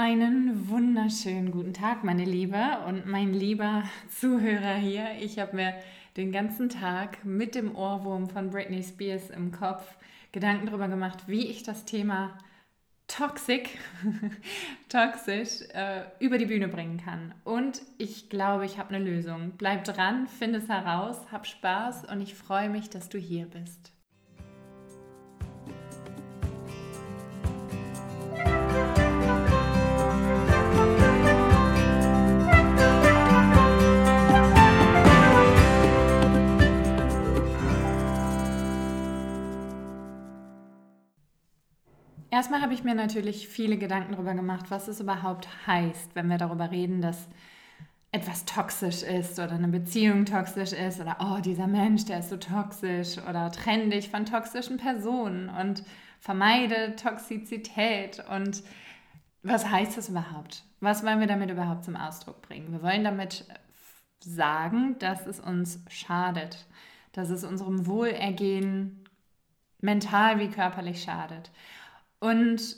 Einen wunderschönen guten Tag, meine Liebe und mein lieber Zuhörer hier. Ich habe mir den ganzen Tag mit dem Ohrwurm von Britney Spears im Kopf Gedanken darüber gemacht, wie ich das Thema Toxic, toxisch äh, über die Bühne bringen kann. Und ich glaube, ich habe eine Lösung. Bleib dran, finde es heraus, hab Spaß und ich freue mich, dass du hier bist. Erstmal habe ich mir natürlich viele Gedanken darüber gemacht, was es überhaupt heißt, wenn wir darüber reden, dass etwas toxisch ist oder eine Beziehung toxisch ist oder oh, dieser Mensch, der ist so toxisch oder trenn dich von toxischen Personen und vermeide Toxizität und was heißt das überhaupt? Was wollen wir damit überhaupt zum Ausdruck bringen? Wir wollen damit sagen, dass es uns schadet, dass es unserem Wohlergehen mental wie körperlich schadet. Und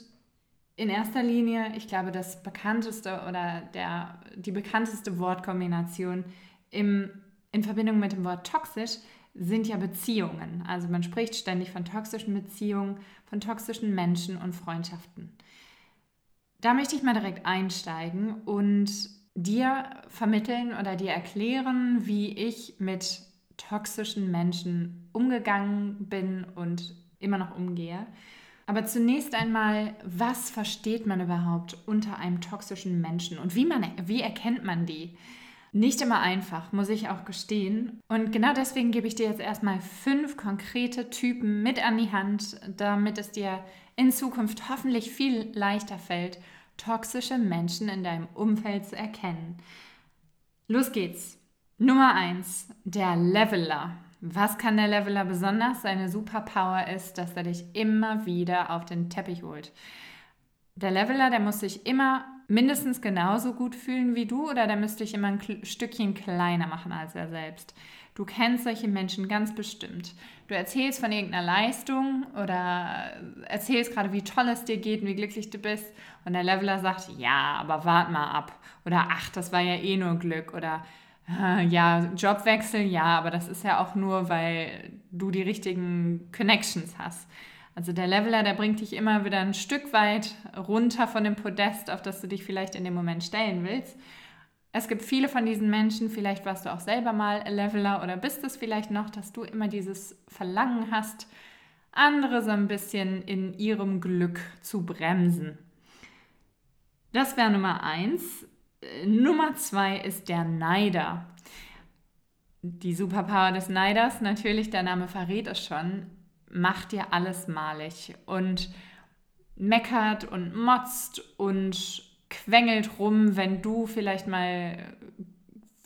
in erster Linie, ich glaube, das bekannteste oder der, die bekannteste Wortkombination im, in Verbindung mit dem Wort toxisch sind ja Beziehungen. Also man spricht ständig von toxischen Beziehungen, von toxischen Menschen und Freundschaften. Da möchte ich mal direkt einsteigen und dir vermitteln oder dir erklären, wie ich mit toxischen Menschen umgegangen bin und immer noch umgehe aber zunächst einmal, was versteht man überhaupt unter einem toxischen Menschen und wie, man, wie erkennt man die? Nicht immer einfach, muss ich auch gestehen. Und genau deswegen gebe ich dir jetzt erstmal fünf konkrete Typen mit an die Hand, damit es dir in Zukunft hoffentlich viel leichter fällt, toxische Menschen in deinem Umfeld zu erkennen. Los geht's. Nummer eins: der Leveler. Was kann der Leveler besonders? Seine Superpower ist, dass er dich immer wieder auf den Teppich holt. Der Leveler, der muss sich immer mindestens genauso gut fühlen wie du oder der müsste dich immer ein Stückchen kleiner machen als er selbst. Du kennst solche Menschen ganz bestimmt. Du erzählst von irgendeiner Leistung oder erzählst gerade, wie toll es dir geht und wie glücklich du bist. Und der Leveler sagt, ja, aber wart mal ab. Oder ach, das war ja eh nur Glück. Oder ja, Jobwechsel, ja, aber das ist ja auch nur, weil du die richtigen Connections hast. Also der Leveler, der bringt dich immer wieder ein Stück weit runter von dem Podest, auf das du dich vielleicht in dem Moment stellen willst. Es gibt viele von diesen Menschen, vielleicht warst du auch selber mal Leveler oder bist es vielleicht noch, dass du immer dieses Verlangen hast, andere so ein bisschen in ihrem Glück zu bremsen. Das wäre Nummer eins. Nummer zwei ist der Neider. Die Superpower des Neiders, natürlich, der Name verrät es schon, macht dir alles malig und meckert und motzt und quengelt rum, wenn du vielleicht mal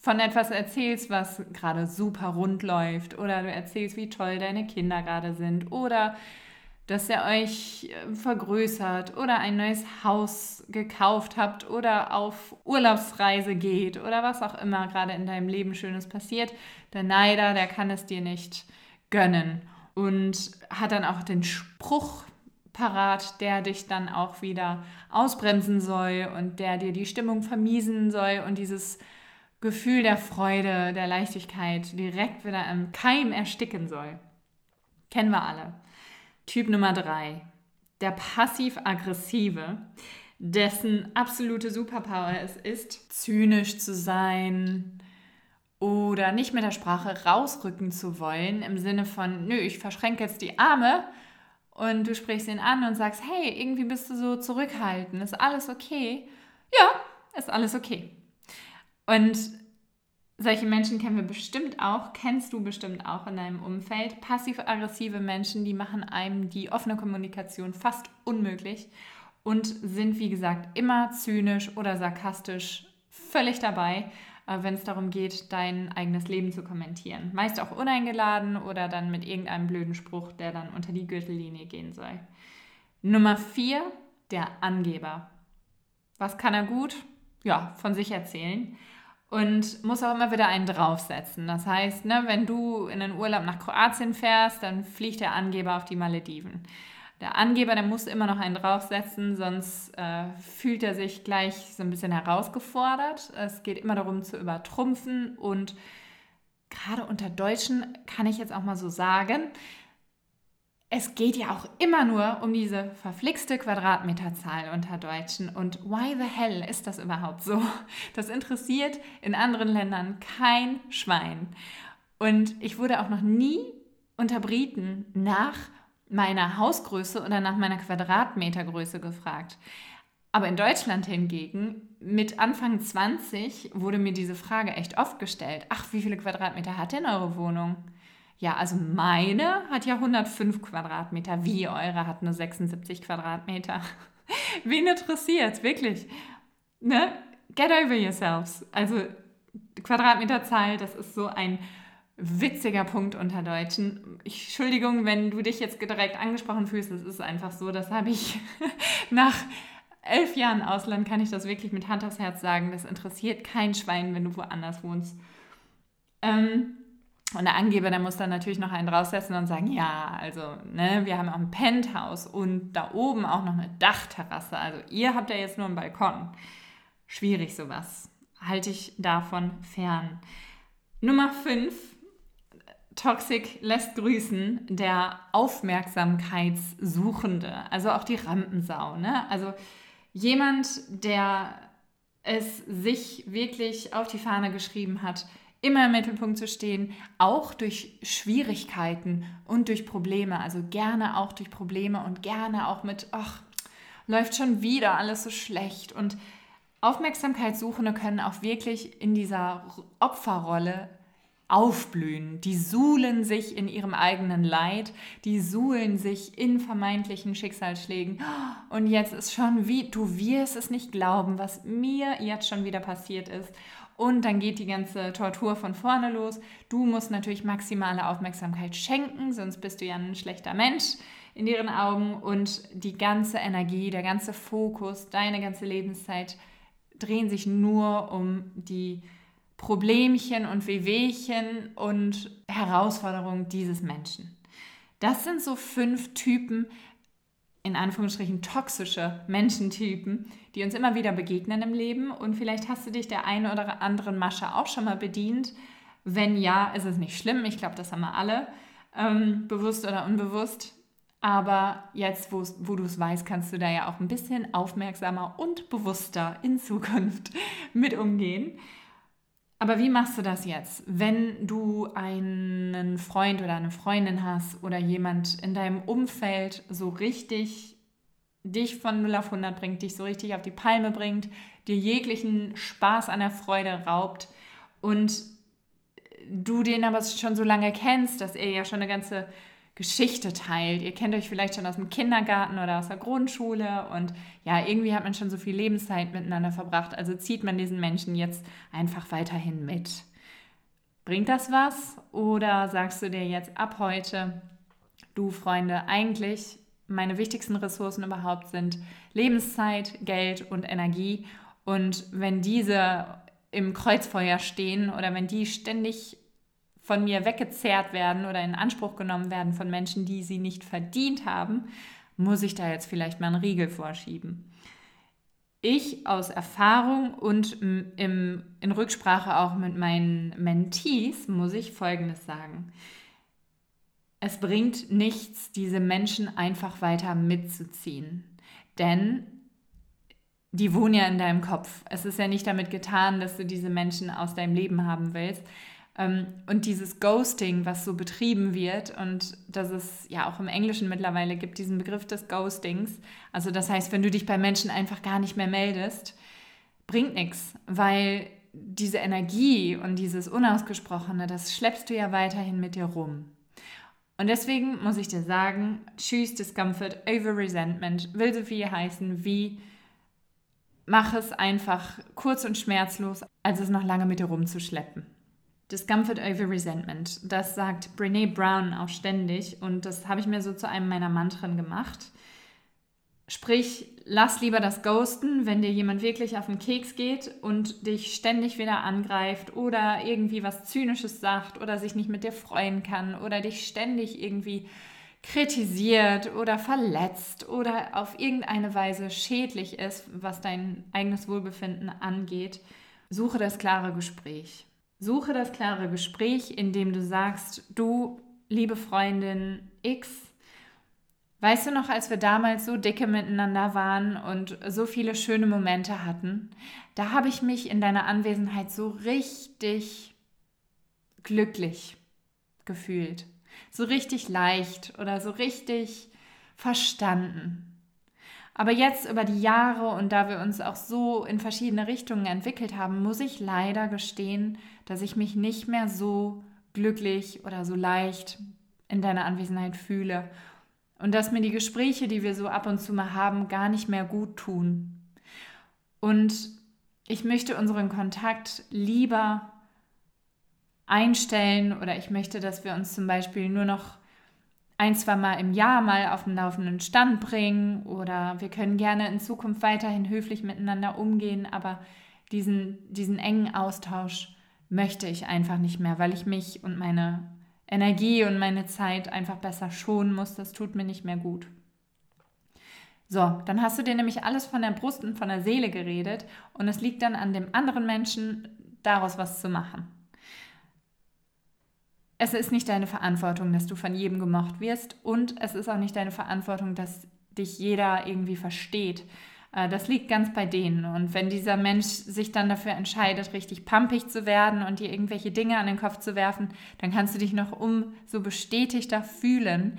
von etwas erzählst, was gerade super rund läuft oder du erzählst, wie toll deine Kinder gerade sind oder dass ihr euch äh, vergrößert oder ein neues Haus gekauft habt oder auf Urlaubsreise geht oder was auch immer gerade in deinem Leben Schönes passiert. Der Neider, der kann es dir nicht gönnen und hat dann auch den Spruch parat, der dich dann auch wieder ausbremsen soll und der dir die Stimmung vermiesen soll und dieses Gefühl der Freude, der Leichtigkeit direkt wieder im Keim ersticken soll. Kennen wir alle. Typ Nummer drei, der passiv-aggressive, dessen absolute Superpower es ist, zynisch zu sein oder nicht mit der Sprache rausrücken zu wollen, im Sinne von, nö, ich verschränke jetzt die Arme und du sprichst ihn an und sagst, hey, irgendwie bist du so zurückhaltend, ist alles okay? Ja, ist alles okay. Und solche Menschen kennen wir bestimmt auch, kennst du bestimmt auch in deinem Umfeld. Passiv-aggressive Menschen, die machen einem die offene Kommunikation fast unmöglich und sind, wie gesagt, immer zynisch oder sarkastisch völlig dabei, äh, wenn es darum geht, dein eigenes Leben zu kommentieren. Meist auch uneingeladen oder dann mit irgendeinem blöden Spruch, der dann unter die Gürtellinie gehen soll. Nummer vier, der Angeber. Was kann er gut? Ja, von sich erzählen und muss auch immer wieder einen draufsetzen. Das heißt, ne, wenn du in den Urlaub nach Kroatien fährst, dann fliegt der Angeber auf die Malediven. Der Angeber, der muss immer noch einen draufsetzen, sonst äh, fühlt er sich gleich so ein bisschen herausgefordert. Es geht immer darum zu übertrumpfen und gerade unter Deutschen kann ich jetzt auch mal so sagen, es geht ja auch immer nur um diese verflixte Quadratmeterzahl unter Deutschen. Und why the hell ist das überhaupt so? Das interessiert in anderen Ländern kein Schwein. Und ich wurde auch noch nie unter Briten nach meiner Hausgröße oder nach meiner Quadratmetergröße gefragt. Aber in Deutschland hingegen, mit Anfang 20, wurde mir diese Frage echt oft gestellt. Ach, wie viele Quadratmeter hat denn eure Wohnung? Ja, also meine hat ja 105 Quadratmeter. Wie eure hat nur 76 Quadratmeter. Wen interessiert wirklich? Ne? Get over yourselves. Also Quadratmeterzahl, das ist so ein witziger Punkt unter Deutschen. Ich, Entschuldigung, wenn du dich jetzt direkt angesprochen fühlst, das ist einfach so. Das habe ich nach elf Jahren Ausland, kann ich das wirklich mit Hand aufs Herz sagen. Das interessiert kein Schwein, wenn du woanders wohnst. Ähm, und der Angeber, der muss dann natürlich noch einen draufsetzen und sagen, ja, also, ne, wir haben auch ein Penthouse und da oben auch noch eine Dachterrasse. Also ihr habt ja jetzt nur einen Balkon. Schwierig sowas. Halte ich davon fern. Nummer 5. Toxic lässt grüßen, der Aufmerksamkeitssuchende, also auch die Rampensau. Ne? Also jemand, der es sich wirklich auf die Fahne geschrieben hat, immer im Mittelpunkt zu stehen, auch durch Schwierigkeiten und durch Probleme, also gerne auch durch Probleme und gerne auch mit, ach, läuft schon wieder alles so schlecht. Und Aufmerksamkeitssuchende können auch wirklich in dieser Opferrolle aufblühen. Die suhlen sich in ihrem eigenen Leid, die suhlen sich in vermeintlichen Schicksalsschlägen. Und jetzt ist schon wie, du wirst es nicht glauben, was mir jetzt schon wieder passiert ist. Und dann geht die ganze Tortur von vorne los. Du musst natürlich maximale Aufmerksamkeit schenken, sonst bist du ja ein schlechter Mensch in ihren Augen. Und die ganze Energie, der ganze Fokus, deine ganze Lebenszeit drehen sich nur um die Problemchen und Wehwehchen und Herausforderungen dieses Menschen. Das sind so fünf Typen, in Anführungsstrichen toxische Menschentypen, die uns immer wieder begegnen im Leben. Und vielleicht hast du dich der einen oder anderen Masche auch schon mal bedient. Wenn ja, ist es nicht schlimm. Ich glaube, das haben wir alle, ähm, bewusst oder unbewusst. Aber jetzt, wo du es weißt, kannst du da ja auch ein bisschen aufmerksamer und bewusster in Zukunft mit umgehen. Aber wie machst du das jetzt, wenn du einen Freund oder eine Freundin hast oder jemand in deinem Umfeld so richtig dich von 0 auf 100 bringt, dich so richtig auf die Palme bringt, dir jeglichen Spaß an der Freude raubt und du den aber schon so lange kennst, dass er ja schon eine ganze Geschichte teilt. Ihr kennt euch vielleicht schon aus dem Kindergarten oder aus der Grundschule und ja, irgendwie hat man schon so viel Lebenszeit miteinander verbracht. Also zieht man diesen Menschen jetzt einfach weiterhin mit. Bringt das was? Oder sagst du dir jetzt ab heute, du Freunde, eigentlich meine wichtigsten Ressourcen überhaupt sind Lebenszeit, Geld und Energie. Und wenn diese im Kreuzfeuer stehen oder wenn die ständig von mir weggezerrt werden oder in Anspruch genommen werden von Menschen, die sie nicht verdient haben, muss ich da jetzt vielleicht mal einen Riegel vorschieben. Ich aus Erfahrung und im, in Rücksprache auch mit meinen Mentees muss ich Folgendes sagen. Es bringt nichts, diese Menschen einfach weiter mitzuziehen. Denn die wohnen ja in deinem Kopf. Es ist ja nicht damit getan, dass du diese Menschen aus deinem Leben haben willst, ähm, und dieses Ghosting, was so betrieben wird und dass es ja auch im Englischen mittlerweile gibt, diesen Begriff des Ghostings. Also das heißt, wenn du dich bei Menschen einfach gar nicht mehr meldest, bringt nichts, weil diese Energie und dieses Unausgesprochene, das schleppst du ja weiterhin mit dir rum. Und deswegen muss ich dir sagen, choose discomfort over resentment will so viel heißen wie mach es einfach kurz und schmerzlos, als es noch lange mit dir rumzuschleppen. Discomfort over Resentment. Das sagt Brene Brown auch ständig und das habe ich mir so zu einem meiner Mantren gemacht. Sprich, lass lieber das Ghosten, wenn dir jemand wirklich auf den Keks geht und dich ständig wieder angreift oder irgendwie was Zynisches sagt oder sich nicht mit dir freuen kann oder dich ständig irgendwie kritisiert oder verletzt oder auf irgendeine Weise schädlich ist, was dein eigenes Wohlbefinden angeht, suche das klare Gespräch. Suche das klare Gespräch, indem du sagst, du, liebe Freundin X, weißt du noch, als wir damals so dicke miteinander waren und so viele schöne Momente hatten, da habe ich mich in deiner Anwesenheit so richtig glücklich gefühlt. So richtig leicht oder so richtig verstanden. Aber jetzt über die Jahre und da wir uns auch so in verschiedene Richtungen entwickelt haben, muss ich leider gestehen, dass ich mich nicht mehr so glücklich oder so leicht in deiner Anwesenheit fühle und dass mir die Gespräche, die wir so ab und zu mal haben, gar nicht mehr gut tun. Und ich möchte unseren Kontakt lieber einstellen oder ich möchte, dass wir uns zum Beispiel nur noch ein, zwei Mal im Jahr mal auf den laufenden Stand bringen oder wir können gerne in Zukunft weiterhin höflich miteinander umgehen, aber diesen, diesen engen Austausch möchte ich einfach nicht mehr, weil ich mich und meine Energie und meine Zeit einfach besser schonen muss. Das tut mir nicht mehr gut. So, dann hast du dir nämlich alles von der Brust und von der Seele geredet und es liegt dann an dem anderen Menschen, daraus was zu machen es ist nicht deine Verantwortung, dass du von jedem gemocht wirst und es ist auch nicht deine Verantwortung, dass dich jeder irgendwie versteht. Äh, das liegt ganz bei denen. Und wenn dieser Mensch sich dann dafür entscheidet, richtig pumpig zu werden und dir irgendwelche Dinge an den Kopf zu werfen, dann kannst du dich noch umso bestätigter fühlen,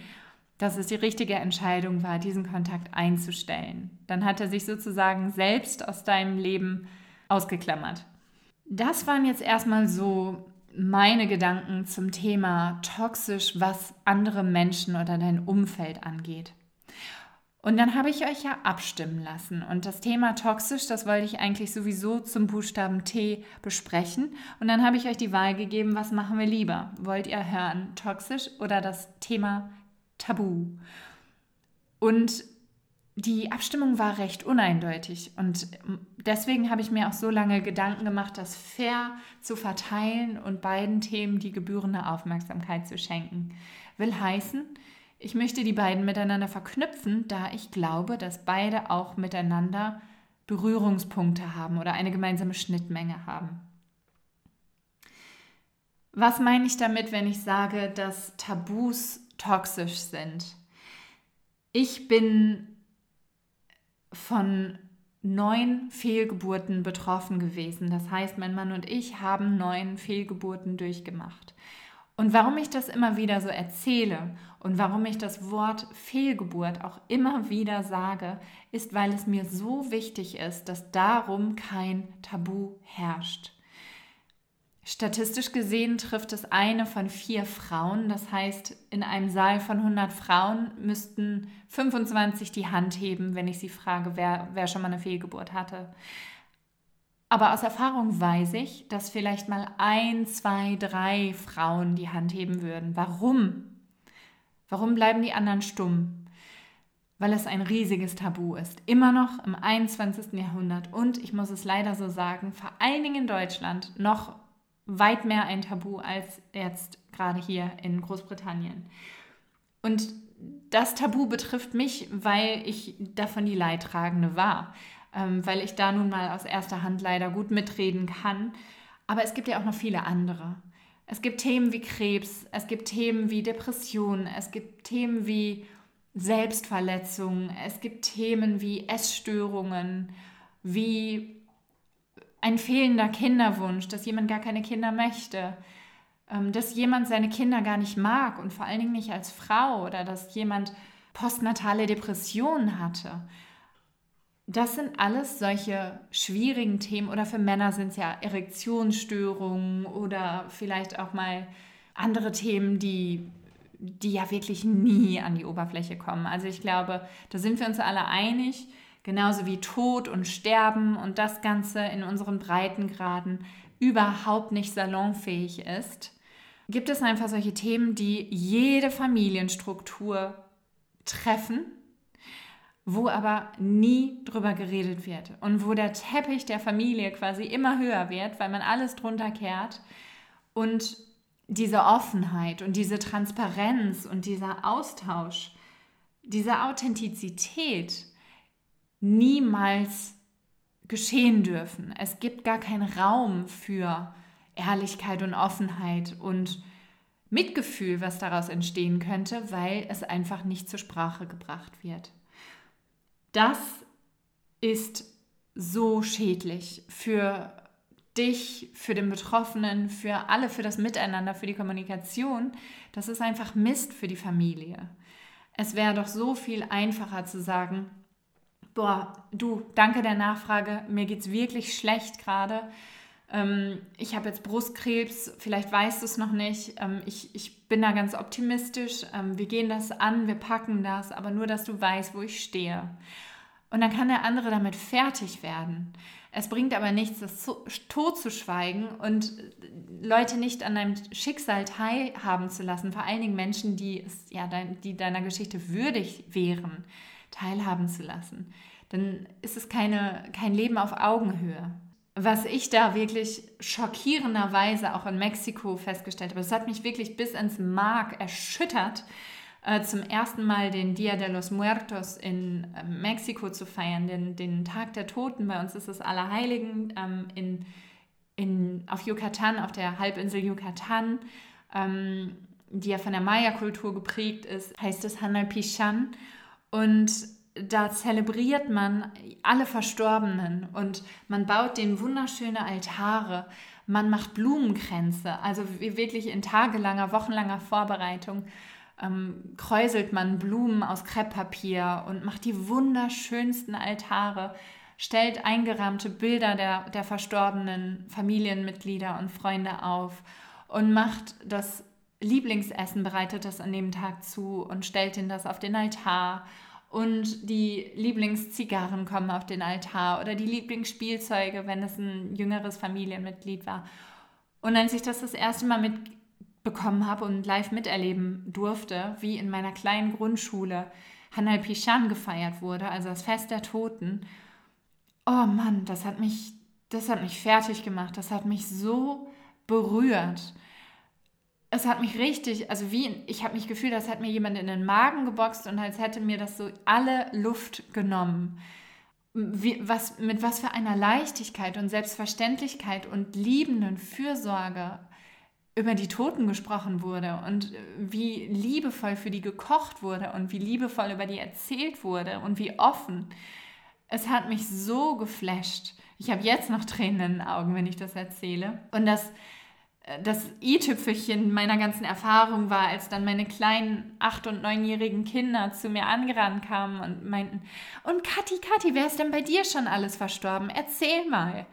dass es die richtige Entscheidung war, diesen Kontakt einzustellen. Dann hat er sich sozusagen selbst aus deinem Leben ausgeklammert. Das waren jetzt erstmal so meine Gedanken zum Thema toxisch, was andere Menschen oder dein Umfeld angeht. Und dann habe ich euch ja abstimmen lassen. Und das Thema toxisch, das wollte ich eigentlich sowieso zum Buchstaben T besprechen. Und dann habe ich euch die Wahl gegeben, was machen wir lieber? Wollt ihr hören toxisch oder das Thema Tabu? Und die Abstimmung war recht uneindeutig und deswegen habe ich mir auch so lange Gedanken gemacht, das fair zu verteilen und beiden Themen die gebührende Aufmerksamkeit zu schenken. Will heißen, ich möchte die beiden miteinander verknüpfen, da ich glaube, dass beide auch miteinander Berührungspunkte haben oder eine gemeinsame Schnittmenge haben. Was meine ich damit, wenn ich sage, dass Tabus toxisch sind? Ich bin von neun Fehlgeburten betroffen gewesen. Das heißt, mein Mann und ich haben neun Fehlgeburten durchgemacht. Und warum ich das immer wieder so erzähle und warum ich das Wort Fehlgeburt auch immer wieder sage, ist, weil es mir so wichtig ist, dass darum kein Tabu herrscht. Statistisch gesehen trifft es eine von vier Frauen. Das heißt, in einem Saal von 100 Frauen müssten 25 die Hand heben, wenn ich sie frage, wer, wer schon mal eine Fehlgeburt hatte. Aber aus Erfahrung weiß ich, dass vielleicht mal ein, zwei, drei Frauen die Hand heben würden. Warum? Warum bleiben die anderen stumm? Weil es ein riesiges Tabu ist. Immer noch im 21. Jahrhundert und ich muss es leider so sagen, vor allen Dingen in Deutschland noch weit mehr ein Tabu als jetzt gerade hier in Großbritannien. Und das Tabu betrifft mich, weil ich davon die Leidtragende war, ähm, weil ich da nun mal aus erster Hand leider gut mitreden kann. Aber es gibt ja auch noch viele andere. Es gibt Themen wie Krebs, es gibt Themen wie Depressionen, es gibt Themen wie Selbstverletzungen, es gibt Themen wie Essstörungen, wie ein fehlender Kinderwunsch, dass jemand gar keine Kinder möchte, ähm, dass jemand seine Kinder gar nicht mag und vor allen Dingen nicht als Frau oder dass jemand postnatale Depressionen hatte. Das sind alles solche schwierigen Themen oder für Männer sind es ja Erektionsstörungen oder vielleicht auch mal andere Themen, die, die ja wirklich nie an die Oberfläche kommen. Also ich glaube, da sind wir uns alle einig, genauso wie Tod und Sterben und das Ganze in unseren Breitengraden überhaupt nicht salonfähig ist, gibt es einfach solche Themen, die jede Familienstruktur treffen, wo aber nie drüber geredet wird und wo der Teppich der Familie quasi immer höher wird, weil man alles drunter kehrt und diese Offenheit und diese Transparenz und dieser Austausch, diese Authentizität niemals geschehen dürfen. Es gibt gar keinen Raum für Ehrlichkeit und Offenheit und Mitgefühl, was daraus entstehen könnte, weil es einfach nicht zur Sprache gebracht wird. Das ist so schädlich für dich, für den Betroffenen, für alle, für das Miteinander, für die Kommunikation. Das ist einfach Mist für die Familie. Es wäre doch so viel einfacher zu sagen, boah, du, danke der Nachfrage, mir geht es wirklich schlecht gerade. Ähm, ich habe jetzt Brustkrebs, vielleicht weißt du es noch nicht. Ähm, ich, ich bin da ganz optimistisch. Ähm, wir gehen das an, wir packen das, aber nur, dass du weißt, wo ich stehe. Und dann kann der andere damit fertig werden. Es bringt aber nichts, das totzuschweigen und Leute nicht an deinem Schicksal teilhaben zu lassen, vor allen Dingen Menschen, die, es, ja, die deiner Geschichte würdig wären, teilhaben zu lassen. Dann ist es keine, kein Leben auf Augenhöhe. Was ich da wirklich schockierenderweise auch in Mexiko festgestellt habe, das hat mich wirklich bis ins Mark erschüttert, äh, zum ersten Mal den Dia de los Muertos in äh, Mexiko zu feiern, den, den Tag der Toten. Bei uns ist es Allerheiligen ähm, in, in, auf Yucatan, auf der Halbinsel Yucatan, ähm, die ja von der Maya-Kultur geprägt ist, heißt es Hanal Pichan. Und da zelebriert man alle Verstorbenen und man baut denen wunderschöne Altare. Man macht Blumenkränze, also wirklich in tagelanger, wochenlanger Vorbereitung ähm, kräuselt man Blumen aus Krepppapier und macht die wunderschönsten Altare, stellt eingerahmte Bilder der, der verstorbenen Familienmitglieder und Freunde auf und macht das Lieblingsessen, bereitet das an dem Tag zu und stellt ihnen das auf den Altar. Und die Lieblingszigarren kommen auf den Altar oder die Lieblingsspielzeuge, wenn es ein jüngeres Familienmitglied war. Und als ich das das erste Mal mit bekommen habe und live miterleben durfte, wie in meiner kleinen Grundschule Hanal Pishan gefeiert wurde, also das Fest der Toten. Oh Mann, das hat mich, das hat mich fertig gemacht. Das hat mich so berührt. Es hat mich richtig, also wie, ich habe mich gefühlt, als hätte mir jemand in den Magen geboxt und als hätte mir das so alle Luft genommen. Wie, was, mit was für einer Leichtigkeit und Selbstverständlichkeit und liebenden Fürsorge über die Toten gesprochen wurde und wie liebevoll für die gekocht wurde und wie liebevoll über die erzählt wurde und wie offen. Es hat mich so geflasht. Ich habe jetzt noch Tränen in den Augen, wenn ich das erzähle. Und das, das i-Tüpfelchen meiner ganzen Erfahrung war, als dann meine kleinen acht- und neunjährigen Kinder zu mir angerannt kamen und meinten, und Kathi, Kathi, wer ist denn bei dir schon alles verstorben? Erzähl mal.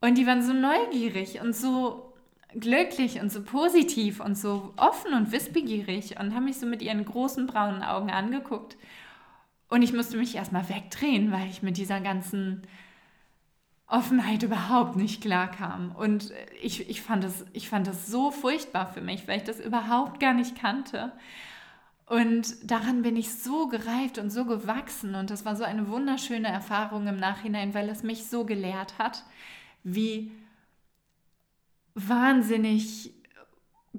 Und die waren so neugierig und so glücklich und so positiv und so offen und wissbegierig und haben mich so mit ihren großen braunen Augen angeguckt. Und ich musste mich erstmal wegdrehen, weil ich mit dieser ganzen Offenheit überhaupt nicht klarkam. Und ich, ich, fand das, ich fand das so furchtbar für mich, weil ich das überhaupt gar nicht kannte. Und daran bin ich so gereift und so gewachsen. Und das war so eine wunderschöne Erfahrung im Nachhinein, weil es mich so gelehrt hat, wie wahnsinnig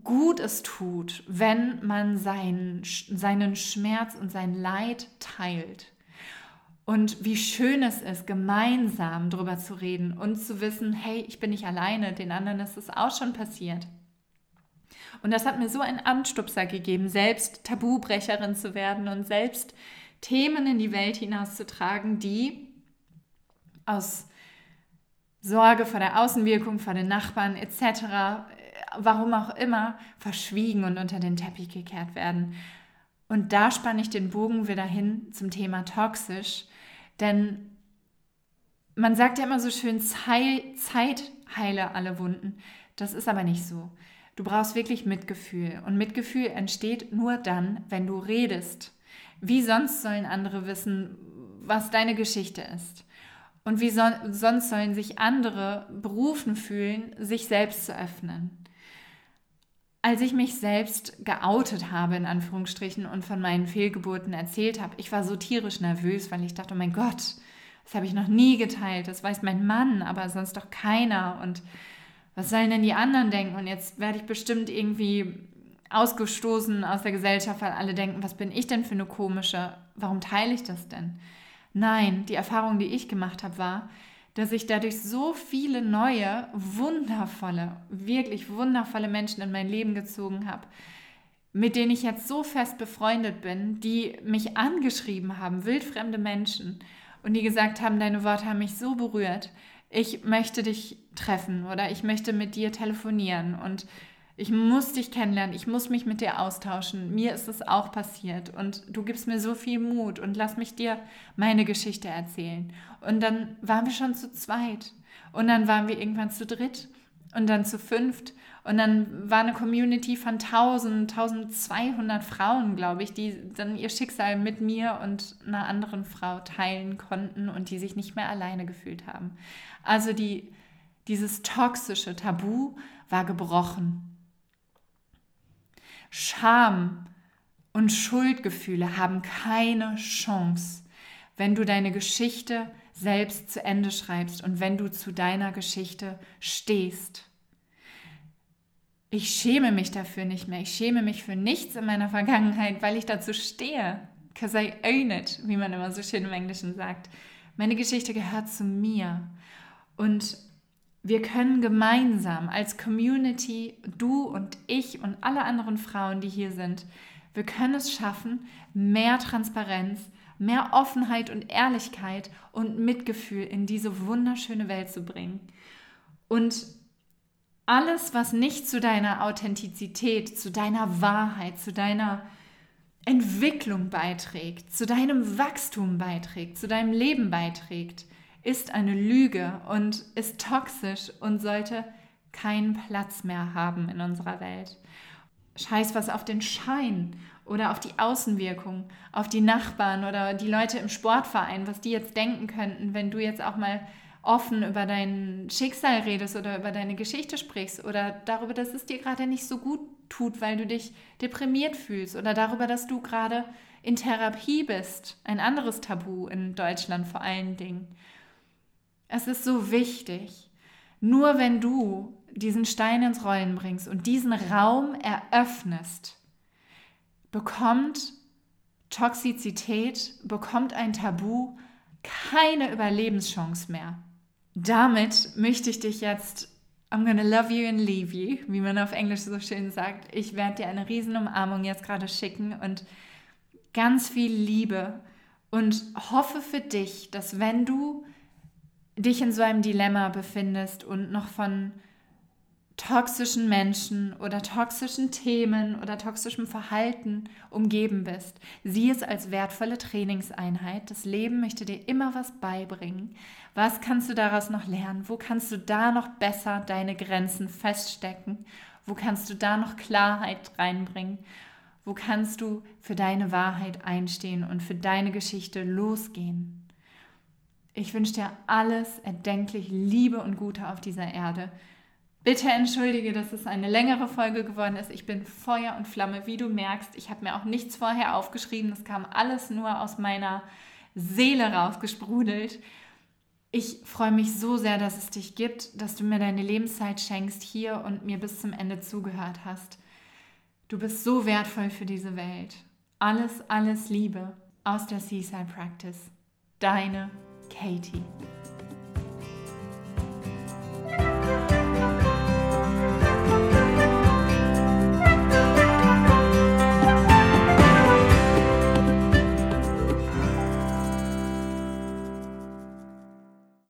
gut es tut, wenn man seinen, seinen Schmerz und sein Leid teilt. Und wie schön es ist, gemeinsam darüber zu reden und zu wissen, hey, ich bin nicht alleine, den anderen ist es auch schon passiert. Und das hat mir so einen Anstupser gegeben, selbst Tabubrecherin zu werden und selbst Themen in die Welt hinauszutragen, die aus Sorge vor der Außenwirkung, vor den Nachbarn etc., warum auch immer, verschwiegen und unter den Teppich gekehrt werden. Und da spanne ich den Bogen wieder hin zum Thema toxisch, denn man sagt ja immer so schön, Zeit heile alle Wunden. Das ist aber nicht so. Du brauchst wirklich Mitgefühl. Und Mitgefühl entsteht nur dann, wenn du redest. Wie sonst sollen andere wissen, was deine Geschichte ist? Und wie so, sonst sollen sich andere berufen fühlen, sich selbst zu öffnen? Als ich mich selbst geoutet habe, in Anführungsstrichen, und von meinen Fehlgeburten erzählt habe, ich war so tierisch nervös, weil ich dachte, oh mein Gott, das habe ich noch nie geteilt, das weiß mein Mann, aber sonst doch keiner. Und Was sollen denn die anderen denken? Und jetzt werde ich bestimmt irgendwie ausgestoßen aus der Gesellschaft, weil alle denken, was bin ich denn für eine komische? Warum teile ich das denn? Nein, die Erfahrung, die ich gemacht habe, war, dass ich dadurch so viele neue, wundervolle, wirklich wundervolle Menschen in mein Leben gezogen habe, mit denen ich jetzt so fest befreundet bin, die mich angeschrieben haben, wildfremde Menschen, und die gesagt haben, deine Worte haben mich so berührt, ich möchte dich treffen oder ich möchte mit dir telefonieren. Und ich muss dich kennenlernen, ich muss mich mit dir austauschen. Mir ist es auch passiert und du gibst mir so viel Mut und lass mich dir meine Geschichte erzählen. Und dann waren wir schon zu zweit und dann waren wir irgendwann zu dritt und dann zu fünft und dann war eine Community von 1000, 1200 Frauen, glaube ich, die dann ihr Schicksal mit mir und einer anderen Frau teilen konnten und die sich nicht mehr alleine gefühlt haben. Also die, dieses toxische Tabu war gebrochen. Scham und Schuldgefühle haben keine Chance, wenn du deine Geschichte selbst zu Ende schreibst und wenn du zu deiner Geschichte stehst. Ich schäme mich dafür nicht mehr. Ich schäme mich für nichts in meiner Vergangenheit, weil ich dazu stehe. Because I own it, wie man immer so schön im Englischen sagt. Meine Geschichte gehört zu mir. Und wir können gemeinsam als Community, du und ich und alle anderen Frauen, die hier sind, wir können es schaffen, mehr Transparenz, mehr Offenheit und Ehrlichkeit und Mitgefühl in diese wunderschöne Welt zu bringen. Und alles, was nicht zu deiner Authentizität, zu deiner Wahrheit, zu deiner Entwicklung beiträgt, zu deinem Wachstum beiträgt, zu deinem Leben beiträgt, ist eine Lüge und ist toxisch und sollte keinen Platz mehr haben in unserer Welt. Scheiß was auf den Schein oder auf die Außenwirkung, auf die Nachbarn oder die Leute im Sportverein, was die jetzt denken könnten, wenn du jetzt auch mal offen über dein Schicksal redest oder über deine Geschichte sprichst oder darüber, dass es dir gerade nicht so gut tut, weil du dich deprimiert fühlst oder darüber, dass du gerade in Therapie bist. Ein anderes Tabu in Deutschland vor allen Dingen. Es ist so wichtig. Nur wenn du diesen Stein ins Rollen bringst und diesen Raum eröffnest, bekommt Toxizität, bekommt ein Tabu keine Überlebenschance mehr. Damit möchte ich dich jetzt, I'm gonna love you and leave you, wie man auf Englisch so schön sagt. Ich werde dir eine Riesenumarmung jetzt gerade schicken und ganz viel Liebe und hoffe für dich, dass wenn du dich in so einem Dilemma befindest und noch von toxischen Menschen oder toxischen Themen oder toxischem Verhalten umgeben bist. Sieh es als wertvolle Trainingseinheit. Das Leben möchte dir immer was beibringen. Was kannst du daraus noch lernen? Wo kannst du da noch besser deine Grenzen feststecken? Wo kannst du da noch Klarheit reinbringen? Wo kannst du für deine Wahrheit einstehen und für deine Geschichte losgehen? Ich wünsche dir alles erdenklich Liebe und Gute auf dieser Erde. Bitte entschuldige, dass es eine längere Folge geworden ist. Ich bin Feuer und Flamme, wie du merkst. Ich habe mir auch nichts vorher aufgeschrieben. Das kam alles nur aus meiner Seele rausgesprudelt. Ich freue mich so sehr, dass es dich gibt, dass du mir deine Lebenszeit schenkst hier und mir bis zum Ende zugehört hast. Du bist so wertvoll für diese Welt. Alles, alles Liebe aus der Seaside Practice. Deine Katie.